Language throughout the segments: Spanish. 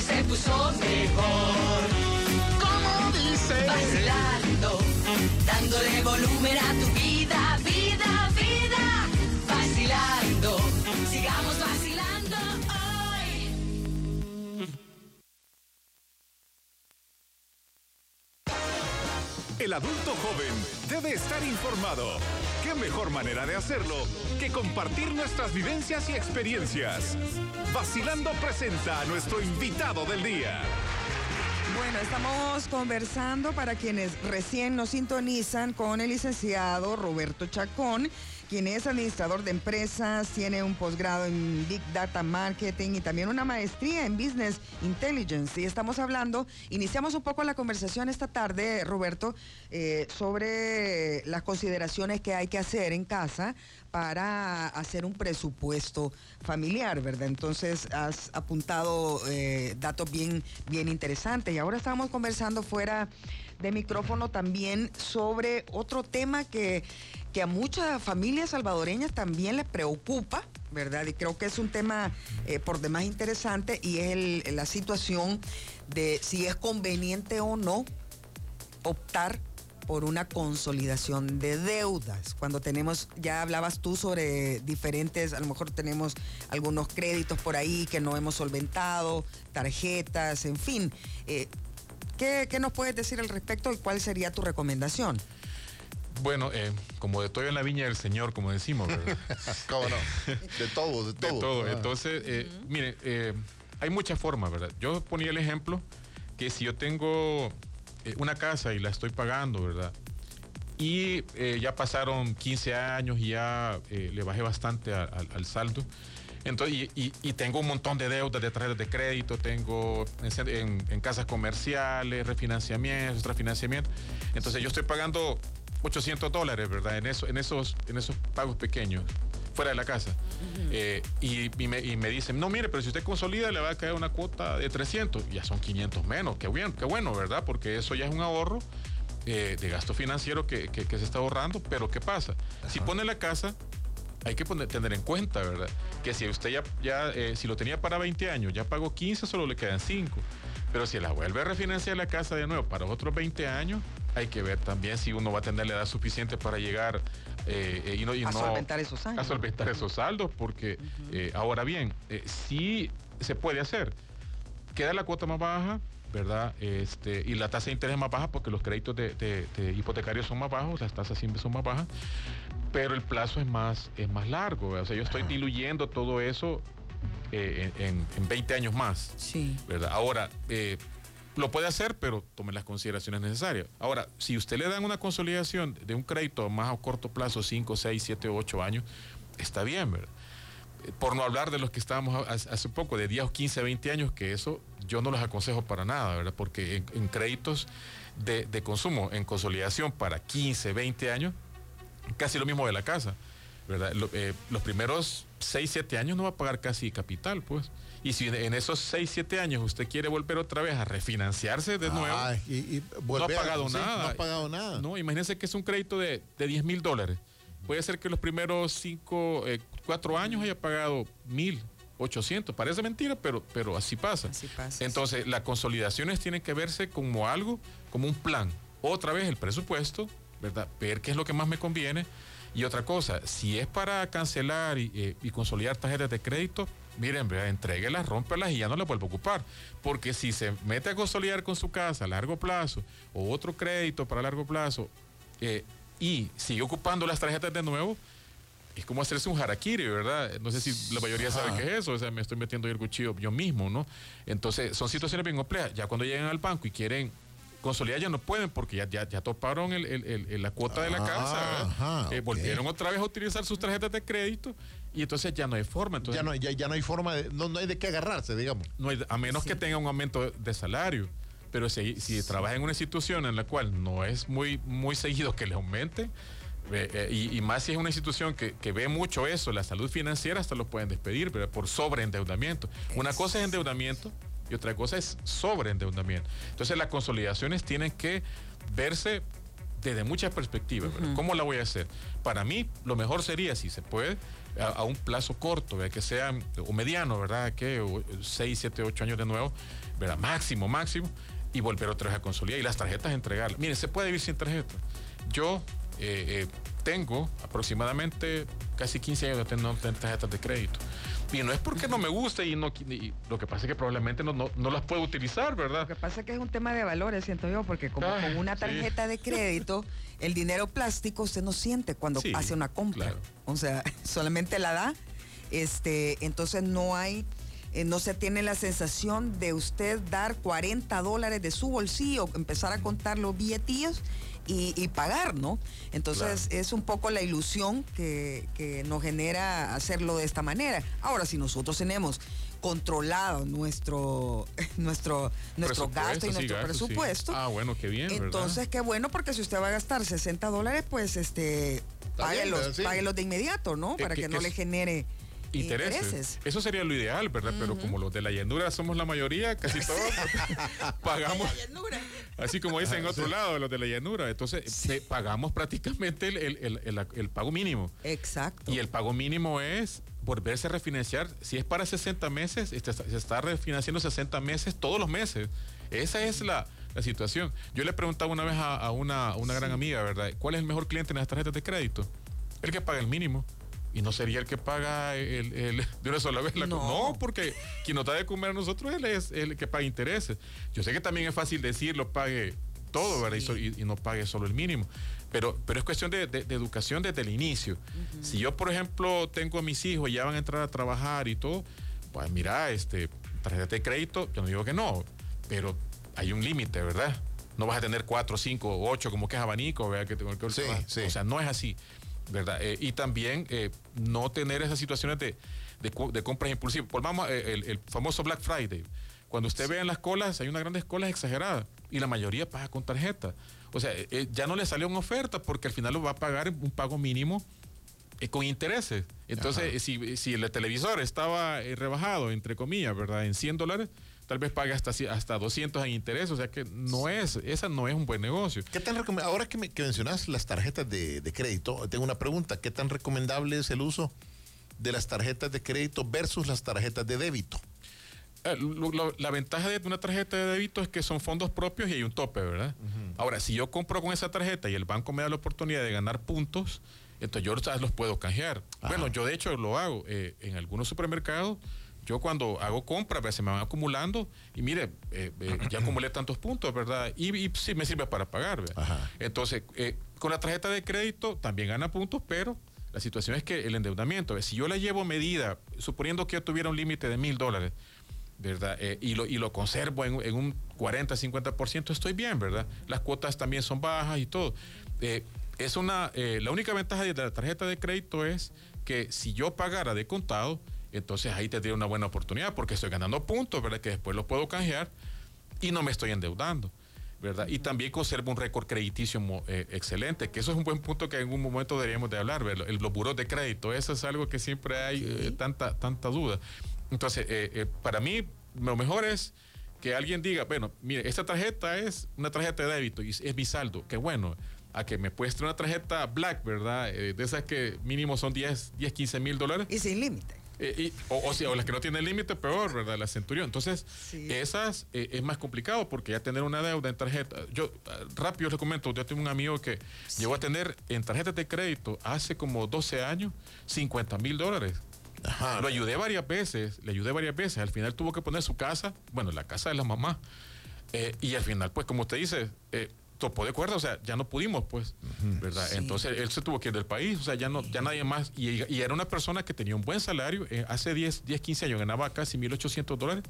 se puso mejor. ¿Cómo dice? Vacilando, dándole volumen a tu vida, vida, vida. Vacilando, sigamos vacilando hoy. El adulto joven debe estar informado. ¿Qué mejor manera de hacerlo que compartir nuestras vivencias y experiencias? Vacilando presenta a nuestro invitado del día. Bueno, estamos conversando para quienes recién nos sintonizan con el licenciado Roberto Chacón, quien es administrador de empresas, tiene un posgrado en Big Data Marketing y también una maestría en Business Intelligence. Y estamos hablando, iniciamos un poco la conversación esta tarde, Roberto, eh, sobre las consideraciones que hay que hacer en casa para hacer un presupuesto familiar, ¿verdad? Entonces has apuntado eh, datos bien, bien interesantes. Y ahora estamos conversando fuera de micrófono también sobre otro tema que, que a muchas familias salvadoreñas también les preocupa, ¿verdad? Y creo que es un tema eh, por demás interesante y es la situación de si es conveniente o no optar por una consolidación de deudas. Cuando tenemos, ya hablabas tú sobre diferentes, a lo mejor tenemos algunos créditos por ahí que no hemos solventado, tarjetas, en fin. Eh, ¿qué, qué nos puedes decir al respecto y cuál sería tu recomendación? Bueno, eh, como de todo en la viña del Señor, como decimos, ¿verdad? ¿Cómo no? De todo, de de todo. todo. Ah. Entonces, eh, mire, eh, hay muchas formas, ¿verdad? Yo ponía el ejemplo que si yo tengo eh, una casa y la estoy pagando, ¿verdad? Y eh, ya pasaron 15 años y ya eh, le bajé bastante a- al saldo. Entonces, y, y- y tengo un montón de deudas de tarjetas de crédito, tengo en, casas comerciales, refinanciamientos, refinanciamiento. Entonces yo estoy pagando 800 dólares, ¿verdad? En, eso, en, esos, en esos pagos pequeños, fuera de la casa. Eh, y, y me, y me dicen, no, mire, pero si usted consolida le va a caer una cuota de 300. Ya son 500 menos. Qué, bien, qué bueno, ¿verdad? Porque eso ya es un ahorro eh, de gasto financiero que, que- que se está ahorrando. Pero ¿qué pasa? Si pone la casa, hay que poner- tener en cuenta, ¿verdad? Que si usted ya, ya eh, si lo tenía para 20 años, ya pagó 15, solo le quedan 5. Pero si la vuelve a refinanciar la casa de nuevo para otros 20 años, hay que ver también si uno va a tener la edad suficiente para llegar eh, eh, y no, y A no- solventar esos años. A solventar esos saldos, porque eh, ahora bien, eh, sí se puede hacer. Queda la cuota más baja, ¿verdad? Este, y la tasa de interés más baja porque los créditos de, de- de hipotecarios son más bajos, las tasas siempre son más bajas, pero el plazo es más, es más largo. O sea, yo estoy diluyendo todo eso eh, en, en- en 20 años más. Sí. ¿verdad? Ahora, eh, lo puede hacer, pero tome las consideraciones necesarias. Ahora, si usted le dan una consolidación de un crédito más a corto plazo, 5, 6, 7, 8 años, está bien, ¿verdad? Eh, Por no hablar de los que estábamos ha- hace poco, de 10, 15, 20 años, que eso yo no los aconsejo para nada, ¿verdad? Porque en, en créditos de, de consumo, en consolidación para 15, 20 años, casi lo mismo de la casa, ¿verdad? Lo- eh, los primeros 6, 7 años no va a pagar casi capital, pues. Y si en esos 6, 7 años usted quiere volver otra vez a refinanciarse de nuevo, Ay, y, y no ha pagado sí, nada. No ha pagado nada. No, imagínense que es un crédito de, de 10 mil dólares. Puede ser que los primeros 5, 4 años haya pagado mil. 800, parece mentira, pero, pero así pasa. Así pasa, Entonces, las consolidaciones tienen que verse como algo, como un plan. Otra vez el presupuesto, ¿verdad? Ver qué es lo que más me conviene. Y otra cosa, si es para cancelar y, eh, y consolidar tarjetas de crédito, miren, entréguelas, rómpelas y ya no las vuelvo a ocupar. Porque si se mete a consolidar con su casa a largo plazo o otro crédito para largo plazo eh, y sigue ocupando las tarjetas de nuevo, es como hacerse un harakiri, ¿verdad? No sé si la mayoría sabe qué es eso, o sea, me estoy metiendo ahí el cuchillo yo mismo, ¿no? Entonces, son situaciones bien complejas. Ya cuando llegan al banco y quieren consolidar, ya no pueden porque ya, ya, ya toparon el- el- el- el- la cuota de la Ah, casa, ajá, Eh, ok. Volvieron otra vez a utilizar sus tarjetas de crédito y entonces ya no hay forma. Entonces, ya, no, ya, ya no hay forma de. No, no hay de qué agarrarse, digamos. no hay- a menos que tenga un aumento de salario. Pero si, si trabaja en una institución en la cual no es muy, muy seguido que le aumente, eh, eh, y, y más si es una institución que, que ve mucho eso, la salud financiera, hasta lo pueden despedir ¿verdad? por sobreendeudamiento. Una cosa es endeudamiento y otra cosa es sobreendeudamiento. Entonces las consolidaciones tienen que verse desde muchas perspectivas. ¿Cómo la voy a hacer? Para mí, lo mejor sería, si se puede, a, a un plazo corto, ¿verdad? que sea o mediano, ¿verdad? Que 6, 7, 8 años de nuevo, ¿verdad? Máximo, máximo, y volver otra vez a consolidar. Y las tarjetas entregarlas. Mire, se puede vivir sin tarjeta. Yo eh, eh, tengo aproximadamente casi 15 años de tener tarjetas de crédito. Y no es porque no me guste y no y lo que pasa es que probablemente no, no, no las puedo utilizar, Lo ¿verdad? que pasa es que es un tema de valores, siento yo, porque como Ay, con una sí. tarjeta de crédito, el dinero plástico usted no siente cuando Sí, hace una compra. claro. O sea, solamente la da, este, entonces no hay, eh, no se tiene la sensación de usted dar 40 dólares de su bolsillo, empezar a contar los billetillos y, y pagar, ¿no? Entonces es un poco la ilusión que, que nos genera hacerlo de esta manera. Ahora, si nosotros tenemos controlado nuestro nuestro nuestro gasto y sí, nuestro gasto, sí. presupuesto Ah, bueno, qué bien, ¿verdad? entonces qué bueno porque si usted va a gastar 60 dólares pues este páguelos, páguelos de inmediato no Eh, para que- que, que no le genere Intereses. intereses Eso sería lo ideal, ¿verdad? Pero como los de la llanura somos la mayoría, casi todos pagamos, así como dicen en otro lado, los de la llanura. Entonces, pagamos prácticamente el, el- el- pago mínimo. exacto Y el pago mínimo es volverse a refinanciar. Si es para 60 meses, este- se está refinanciando 60 meses todos los meses. Esa es la, la situación. Yo le preguntaba una vez a, a una, a una gran amiga, ¿verdad? ¿Cuál es el mejor cliente en las tarjetas de crédito? El que paga el mínimo. Y no sería el que paga el, el- de una sola vez la No. No, porque quien nos da de comer a nosotros él es el que paga intereses. Yo sé que también es fácil decirlo, pague todo, ¿verdad? Y no pague solo el mínimo. Pero, pero es cuestión de, de- de educación desde el inicio. Si yo, por ejemplo, tengo a mis hijos y ya van a entrar a trabajar y todo, pues mira, este, tarjeta de crédito, yo no digo que no, pero hay un límite, ¿verdad? No vas a tener cuatro, cinco, ocho, como que es abanico, ¿verdad? Que que- Sí, sí. O sea, no es así, ¿verdad? Eh, y también eh, no tener esas situaciones de, de, compras impulsivas. Volvamos eh, el, el famoso Black Friday. Cuando usted ve en las colas, hay unas grandes colas exageradas y la mayoría paga con tarjeta. O sea, eh, ya no le salió una oferta porque al final lo va a pagar un pago mínimo con intereses. Entonces, si, si el televisor estaba rebajado, entre comillas, ¿verdad? En 100 dólares, tal vez pague hasta, hasta 200 en interés. O sea que no es, esa no es un buen negocio. ¿Qué tan Ahora que, me- que mencionas las tarjetas de, de crédito, tengo una pregunta. ¿Qué tan recomendable es el uso de las tarjetas de crédito versus las tarjetas de débito? Eh, la ventaja de una tarjeta de débito es que son fondos propios y hay un tope, ¿verdad? Ahora, si yo compro con esa tarjeta y el banco me da la oportunidad de ganar puntos, entonces yo los puedo canjear. Bueno, yo de hecho lo hago eh, en algunos supermercados. Yo cuando hago compras, pues, se me van acumulando y mire, eh, eh, ya acumulé tantos puntos, ¿verdad? Y, y sí me sirve para pagar, ¿verdad? Entonces, eh, con la tarjeta de crédito también gana puntos, pero la situación es que el endeudamiento, si yo la llevo medida, suponiendo que yo tuviera un límite de mil dólares, ¿verdad? Eh, y, lo, y lo conservo en, en un 40, 50%, estoy bien, ¿verdad? Las cuotas también son bajas y todo. Eh, es una, eh, la única ventaja de la tarjeta de crédito es que si yo pagara de contado, entonces ahí tendría una buena oportunidad porque estoy ganando puntos, ¿verdad? Que después los puedo canjear y no me estoy endeudando. ¿verdad? Y también conserva un récord crediticio eh, excelente, que eso es un buen punto que en algún momento deberíamos de hablar, ¿verdad? El, los buros de crédito, eso es algo que siempre hay eh, tanta, tanta duda. Entonces, eh, eh, para mí, lo mejor es que alguien diga, bueno, mire, esta tarjeta es una tarjeta de débito y es, mi saldo, qué bueno, a que me pueste una tarjeta black, ¿verdad? De esas que mínimo son 10, 10 15 mil dólares. y sin límite Eh, y- o, o, sea, o las que no tienen límite, peor, ¿verdad? La Centurión. Entonces, Sí. esas eh, es más complicado porque ya tener una deuda en tarjeta. Yo, ah, rápido les comento, yo tengo un amigo que llegó a tener en tarjetas de crédito hace como 12 años 50 mil dólares. Ajá. Lo ayudé varias veces, le ayudé varias veces. Al final tuvo que poner su casa, bueno, la casa de la mamá. Eh, y al final, pues, como usted dice, eh, topó de cuerda, o sea, ya no pudimos, pues, ¿verdad? Sí. Entonces él se tuvo que ir del país, o sea, ya no, ya nadie más. Y, y era una persona que tenía un buen salario, eh, hace 10, 10, 15 años ganaba casi 1.800 dólares.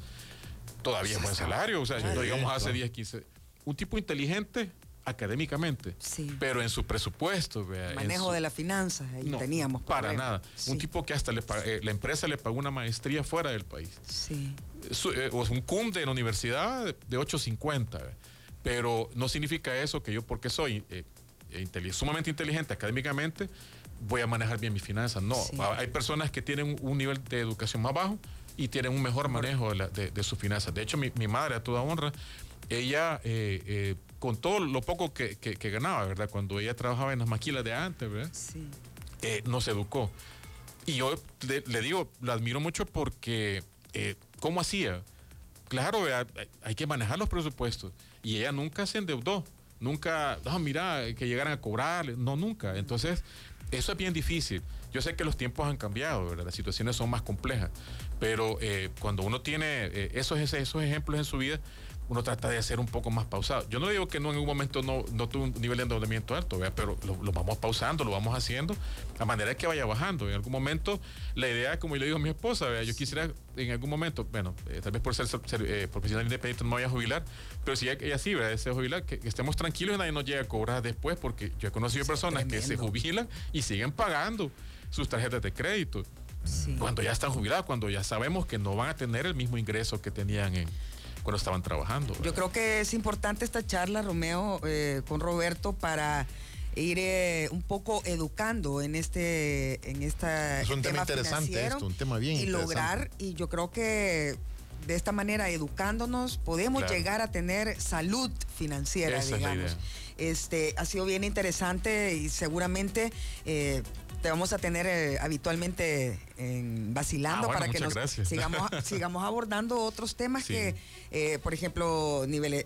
Todavía es buen salario, o sea, digamos hace 10, 15. Un tipo inteligente académicamente, Sí. pero en su presupuesto, vea, manejo su- de las finanzas ahí no, teníamos para problemas. nada. Sí, Un tipo que hasta le pa- eh, la empresa le pagó una maestría fuera del país. sí Su- eh, o un cum de la universidad de- de 850. ¿ve? Pero no significa eso que yo, porque soy eh, sumamente inteligente académicamente, voy a manejar bien mis finanzas. No, Sí. Hay personas que tienen un, nivel de educación más bajo y tienen un mejor manejo de, la- de- de sus finanzas. De hecho, mi, mi madre, a toda honra, ella, eh, eh, con todo lo poco que, que- que ganaba, ¿verdad? Cuando ella trabajaba en las maquilas de antes, ¿verdad? sí eh, nos educó. Y yo le, le digo, lo admiro mucho porque, eh, ¿cómo hacía? Claro, hay- que manejar los presupuestos. Y ella nunca se endeudó. Nunca, no, mira, que llegaran a cobrar. No, nunca. Entonces, eso es bien difícil. Yo sé que los tiempos han cambiado. Las situaciones son más complejas. Pero eh, cuando uno tiene eh, esos, esos ejemplos en su vida, uno trata de ser un poco más pausado. Yo no digo que no en un momento no, no tuve un nivel de endeudamiento alto, ¿verdad? pero lo, lo vamos pausando, lo vamos haciendo a manera de que vaya bajando. En algún momento, la idea, como yo le digo a mi esposa, ¿verdad? yo quisiera en algún momento, bueno, eh, tal vez por ser, ser, eh, profesional independiente no me vaya a jubilar, pero si ella, ella sí, ¿verdad? desea jubilar, que, que estemos tranquilos y nadie nos llegue a cobrar después, porque yo he conocido Sí, personas que se jubilan y siguen pagando sus tarjetas de crédito. Sí. Cuando ya están jubilados, cuando ya sabemos que no van a tener el mismo ingreso que tenían en, cuando estaban trabajando. Yo creo que es importante esta charla, Romeo, eh, con Roberto para ir eh, un poco educando en este en esta Es un tema interesante esto, un tema bien y interesante. lograr y yo creo que de esta manera educándonos podemos Claro. llegar a tener salud financiera, Esa es la digamos. idea. Este ha sido bien interesante y seguramente eh, te vamos a tener eh, habitualmente en vacilando Ah, bueno, para que nos gracias. sigamos sigamos abordando otros temas Sí. que eh, por ejemplo, niveles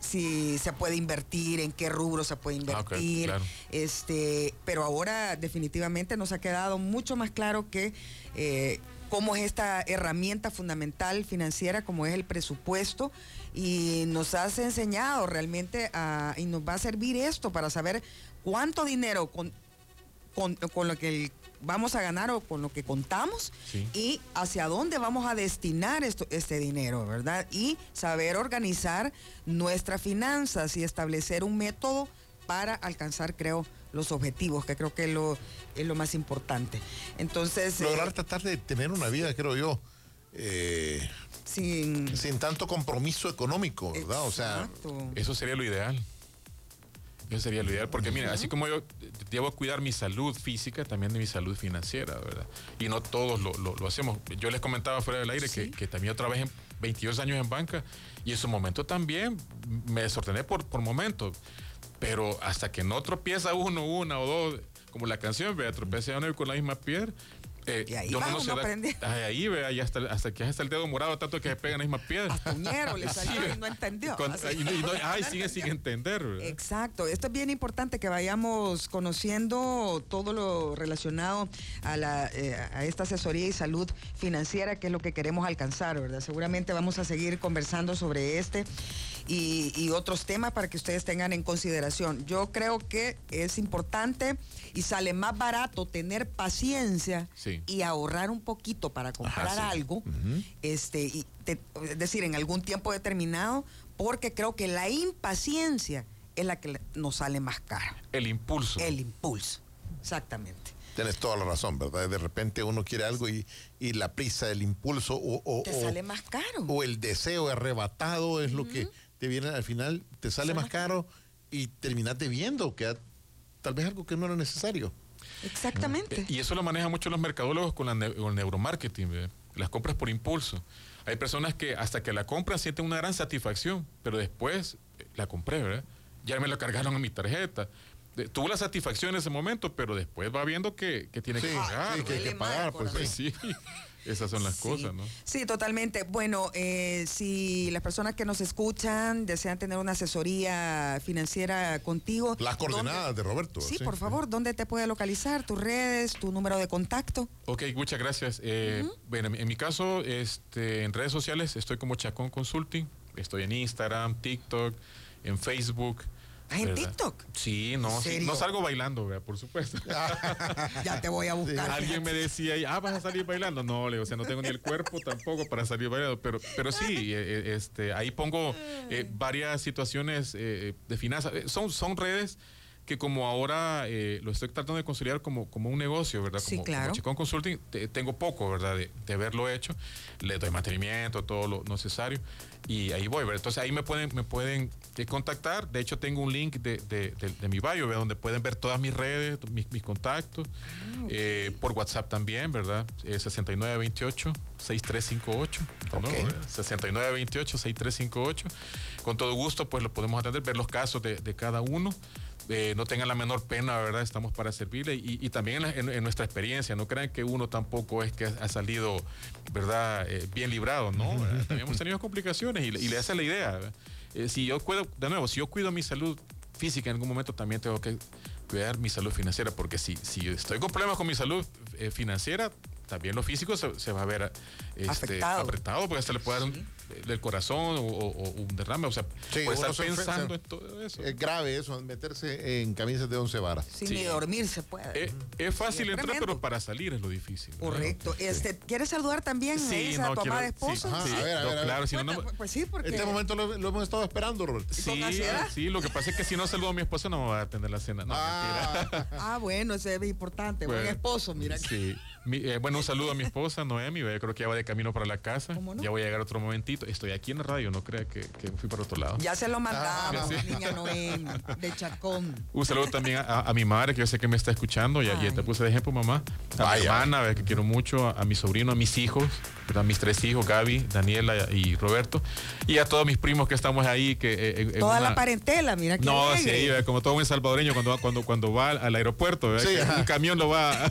si se puede invertir, en qué rubro se puede Ah, invertir, claro. este, pero ahora definitivamente nos ha quedado mucho más claro que eh, cómo es esta herramienta fundamental financiera, como es el presupuesto, y nos has enseñado realmente a, y nos va a servir esto para saber cuánto dinero con, con, con lo que el- vamos a ganar o con lo que contamos Sí. y hacia dónde vamos a destinar esto, este dinero, ¿verdad? Y saber organizar nuestras finanzas y establecer un método para alcanzar, creo, los objetivos, que creo que es lo, es lo más importante. Entonces, eh, Lograr tratar de tener una vida, creo yo, eh, sin... sin tanto compromiso económico, ¿verdad? O sea, Exacto. Eso sería lo ideal. Eso sería lo ideal, porque mira, así como yo debo cuidar mi salud física, también de mi salud financiera, ¿verdad? Y no todos lo, lo- lo hacemos. Yo les comentaba fuera del aire que, que también yo trabajé en 22 años en banca y en su momento también me desordené por, por momentos. Pero hasta que no tropieza uno, una o dos, como la canción, vea, tropieza uno con la misma piedra. eh, Y ahí va no se da- ahí, vea, y hasta, hasta que hasta el dedo morado, tanto que se pega en la misma piedra. Hasta le salió Sí, y no entendió. Con- y no- y no- ay, sigue sin entender. ¿verdad? Exacto, esto es bien importante que vayamos conociendo todo lo relacionado a, la, eh, a esta asesoría y salud financiera, que es lo que queremos alcanzar, ¿verdad? Seguramente vamos a seguir conversando sobre este y, y otros temas para que ustedes tengan en consideración. Yo creo que es importante y sale más barato tener paciencia Sí. y ahorrar un poquito para comprar sí. algo, este, y te- es decir, en algún tiempo determinado, porque creo que la impaciencia es la que nos sale más cara. El impulso. El impulso, exactamente. tienes toda la razón, ¿verdad? De repente uno quiere algo y, y la prisa, el impulso o, o- Te o- sale más caro. o el deseo arrebatado es lo que te viene al final, te sale más caro y terminas debiendo, que tal vez algo que no era necesario. Exactamente. Y eso lo manejan mucho los mercadólogos con, la ne- con el neuromarketing, las compras por impulso. Hay personas que hasta que la compran sienten una gran satisfacción, pero después eh, la compré, ¿verdad? Ya me la cargaron en mi tarjeta. De- tuvo la satisfacción en ese momento, pero después va viendo que, que tiene Sí, que pagar. sí, que que pagar, Pues sí, esas son las Sí. cosas, ¿no? Sí, totalmente. Bueno, eh, si las personas que nos escuchan desean tener una asesoría financiera contigo. Las ¿dónde- coordenadas de Roberto. Sí, por favor, ¿dónde te puede localizar? ¿Tus redes, tu número de contacto? Ok, muchas gracias. Eh, Bueno, en mi caso, este, en redes sociales estoy como Chacón Consulting. Estoy en Instagram, TikTok, en Facebook. Ah, ¿en. TikTok? Sí, no, no salgo bailando, ¿verdad? por supuesto. Ya te voy a buscar. Alguien me decía, ahí, ah, vas a salir bailando. No, le, o sea, no tengo ni el cuerpo tampoco para salir bailando, pero, pero sí, eh, eh, este, ahí pongo eh, varias situaciones eh, de finanzas. Son, son redes que como ahora eh, lo estoy tratando de conciliar como, como un negocio, ¿verdad? Sí, Como, claro. como Chacón Consulting, te- tengo poco, ¿verdad? De, de haberlo hecho. Le doy mantenimiento, todo lo necesario. Y ahí voy, ¿verdad? Entonces ahí me pueden, me pueden eh, contactar. De hecho, tengo un link de, de- mi bio, ¿verdad? Donde pueden ver todas mis redes, mis, mis contactos. Eh, por WhatsApp también, ¿verdad? Eh, 6928-6358. ¿no? Ok. 6928-6358. Con todo gusto, pues lo podemos atender, ver los casos de, de cada uno. Eh, no tengan la menor pena, ¿verdad? Estamos para servirle y, y también en, la- en- en nuestra experiencia, no crean que uno tampoco es que ha salido, ¿verdad? Eh, bien librado, ¿no? También hemos tenido complicaciones y, le- y le hace la idea. Eh, si yo cuido, de nuevo, si yo cuido mi salud física en algún momento, también tengo que cuidar mi salud financiera, porque si, si estoy con problemas con mi salud eh, financiera, también lo físico se, se va a ver este, Afectado. apretado, porque hasta le puede dar un, del corazón o, o- o un derrame, o sea, Sí, puede uno estar pensando se- en todo eso. Es grave eso, meterse en camisas de once varas. Sin Sí. ni dormir se puede. Eh, es fácil Sí, es entrar, tremendo. pero para salir es lo difícil. ¿verdad? Correcto. Este, ¿Quieres saludar también a Sí, no, tu amada esposa? sí, Ajá, sí, a ver, a ver, a claro, si no, no- Bueno, pues sí, porque Este momento lo, lo hemos estado esperando, Robert. Sí, sí, lo que pasa es que si no saludo a mi esposa no me va a atender la cena. No, mentira. Ah, Ah, bueno, ese es importante. Buen esposo, mira. Sí. Mi- eh, bueno, un saludo a mi esposa, Noemi. Yo creo que ya va de camino para la casa. ¿Cómo no? Ya voy a llegar otro momentito. Estoy aquí en la radio, no crea que, que fui para otro lado. Ya se lo mandamos, Ah, sí. niña Noemi, de Chacón. Un saludo también a, a- a mi madre, que yo sé que me está escuchando. Ya te puse de ejemplo, mamá. A Vaya. mi hermana, que quiero mucho. A, a mi sobrino, a mis hijos. ¿verdad? Mis tres hijos, Gaby, Daniela y Roberto. Y a todos mis primos que estamos ahí. Que, eh, en- en Toda una- la parentela, mira que No, sí, como todo buen salvadoreño cuando, va- cuando, cuando va al, aeropuerto. Sí, un camión lo va,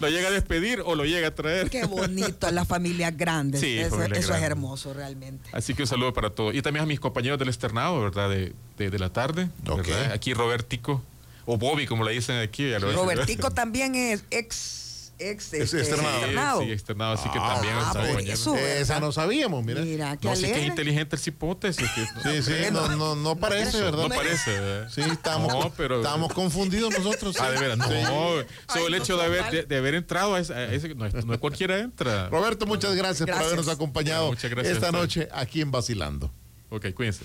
lo llega a despedir o lo llega a traer. Qué bonito, las familias grandes. Sí, eso es hermoso realmente. Así que un saludo para todos. Y también a mis compañeros del externado, ¿verdad? De, de, de la tarde. Ok. ¿verdad? Aquí Robertico, o Bobby, como le dicen aquí. ya lo- Robertico también es ex, ex Es este, externado. Sí, externado. sí, externado, así que también Ah, compañero. eso. Esa no sabíamos, mira. Mira, qué No sé qué es inteligente el cipote. que- Sí, sí, no, no, no parece, ¿verdad? No parece, ¿verdad? Sí, estamos, No, pero- estamos confundidos nosotros. sí. Ah, de veras, no. Sí. Solo el no, hecho de haber, de, de haber entrado a ese, a ese- no, es- no cualquiera entra. Roberto, muchas gracias, por habernos acompañado Bueno, muchas gracias esta noche aquí en Vacilando. Ok, cuídense.